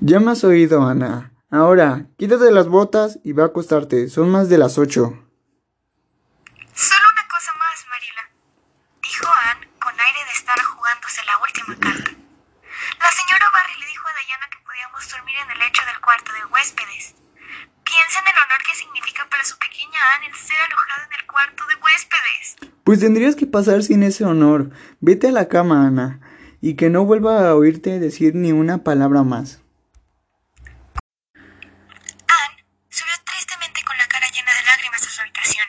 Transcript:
Ya me has oído, Ana. Ahora, quítate las botas y ve a acostarte. Son más de las ocho. Solo una cosa más, Marila. Dijo Anne con aire de estar jugándose la última carta. La señora Barry le dijo a Diana que podíamos dormir en el lecho del cuarto de huéspedes. Piensa en el honor que significa para su pequeña Anne el ser alojada en el cuarto de huéspedes. Pues tendrías que pasar sin ese honor. Vete a la cama, Ana, y que no vuelva a oírte decir ni una palabra más. reserva su habitación